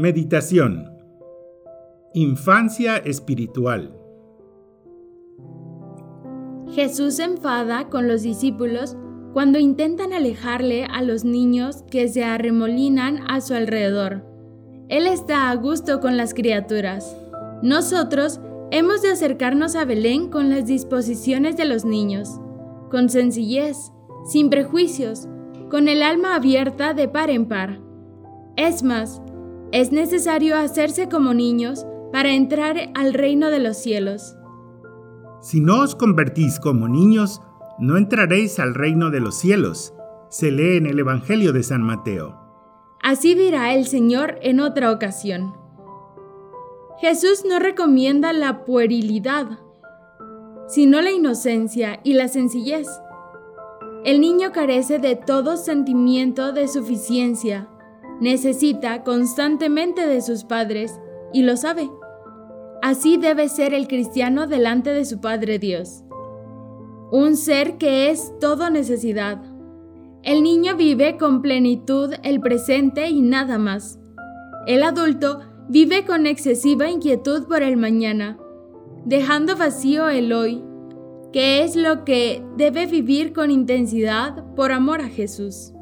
Meditación Infancia espiritual Jesús se enfada con los discípulos cuando intentan alejarle a los niños que se arremolinan a su alrededor. Él está a gusto con las criaturas. Nosotros hemos de acercarnos a Belén con las disposiciones de los niños, con sencillez, sin prejuicios, con el alma abierta de par en par. Es más, es necesario hacerse como niños para entrar al reino de los cielos. Si no os convertís como niños, no entraréis al reino de los cielos. Se lee en el Evangelio de San Mateo. Así dirá el Señor en otra ocasión. Jesús no recomienda la puerilidad, sino la inocencia y la sencillez. El niño carece de todo sentimiento de suficiencia, necesita constantemente de sus padres y lo sabe. Así debe ser el cristiano delante de su Padre Dios. Un ser que es todo necesidad. El niño vive con plenitud el presente y nada más. El adulto vive con excesiva inquietud por el mañana, dejando vacío el hoy, que es lo que debe vivir con intensidad por amor a Jesús.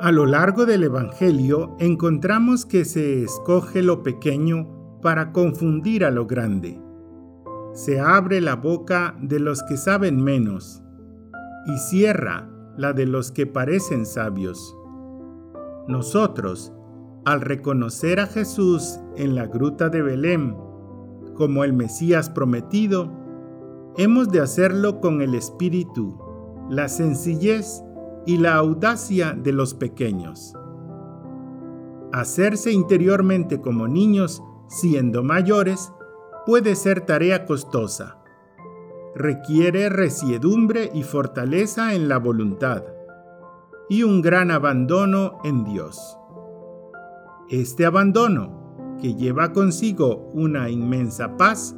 A lo largo del Evangelio encontramos que se escoge lo pequeño para confundir a lo grande. Se abre la boca de los que saben menos y cierra la de los que parecen sabios. Nosotros, al reconocer a Jesús en la gruta de Belén como el Mesías prometido, hemos de hacerlo con el espíritu, la sencillez y la audacia de los pequeños. Hacerse interiormente como niños, siendo mayores, puede ser tarea costosa. Requiere resiedumbre y fortaleza en la voluntad y un gran abandono en Dios. Este abandono, que lleva consigo una inmensa paz,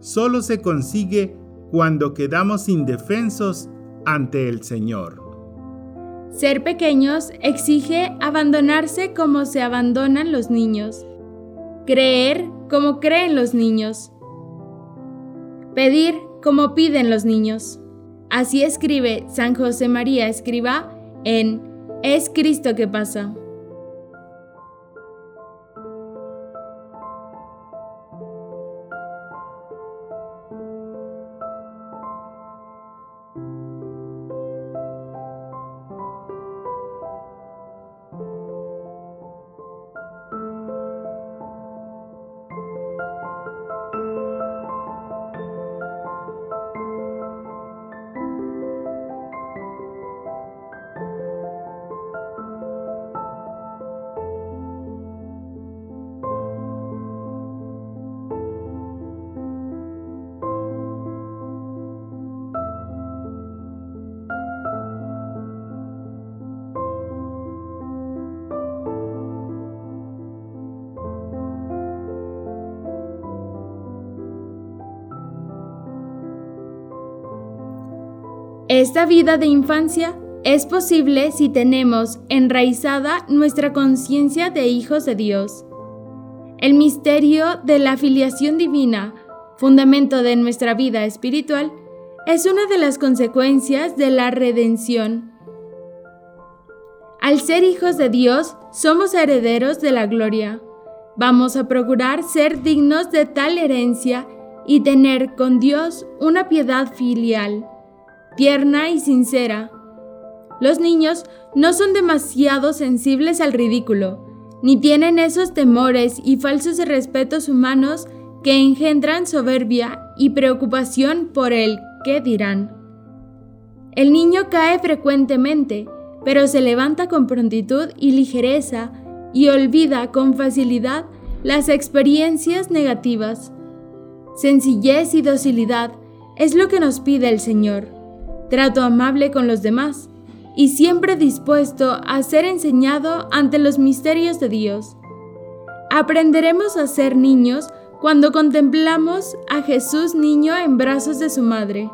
solo se consigue cuando quedamos indefensos ante el Señor. Ser pequeños exige abandonarse como se abandonan los niños, creer como creen los niños, pedir como piden los niños. Así escribe San José María Escriba en Es Cristo que pasa. Esta vida de infancia es posible si tenemos enraizada nuestra conciencia de hijos de Dios. El misterio de la filiación divina, fundamento de nuestra vida espiritual, es una de las consecuencias de la redención. Al ser hijos de Dios, somos herederos de la gloria. Vamos a procurar ser dignos de tal herencia y tener con Dios una piedad filial tierna y sincera, Los niños no son demasiado sensibles al ridículo, ni tienen esos temores y falsos respetos humanos que engendran soberbia y preocupación por el qué dirán. El niño cae frecuentemente, pero se levanta con prontitud y ligereza y olvida con facilidad las experiencias negativas. Sencillez y docilidad es lo que nos pide el Señor. Trato amable con los demás y siempre dispuesto a ser enseñado ante los misterios de Dios. Aprenderemos a ser niños cuando contemplamos a Jesús niño en brazos de su madre.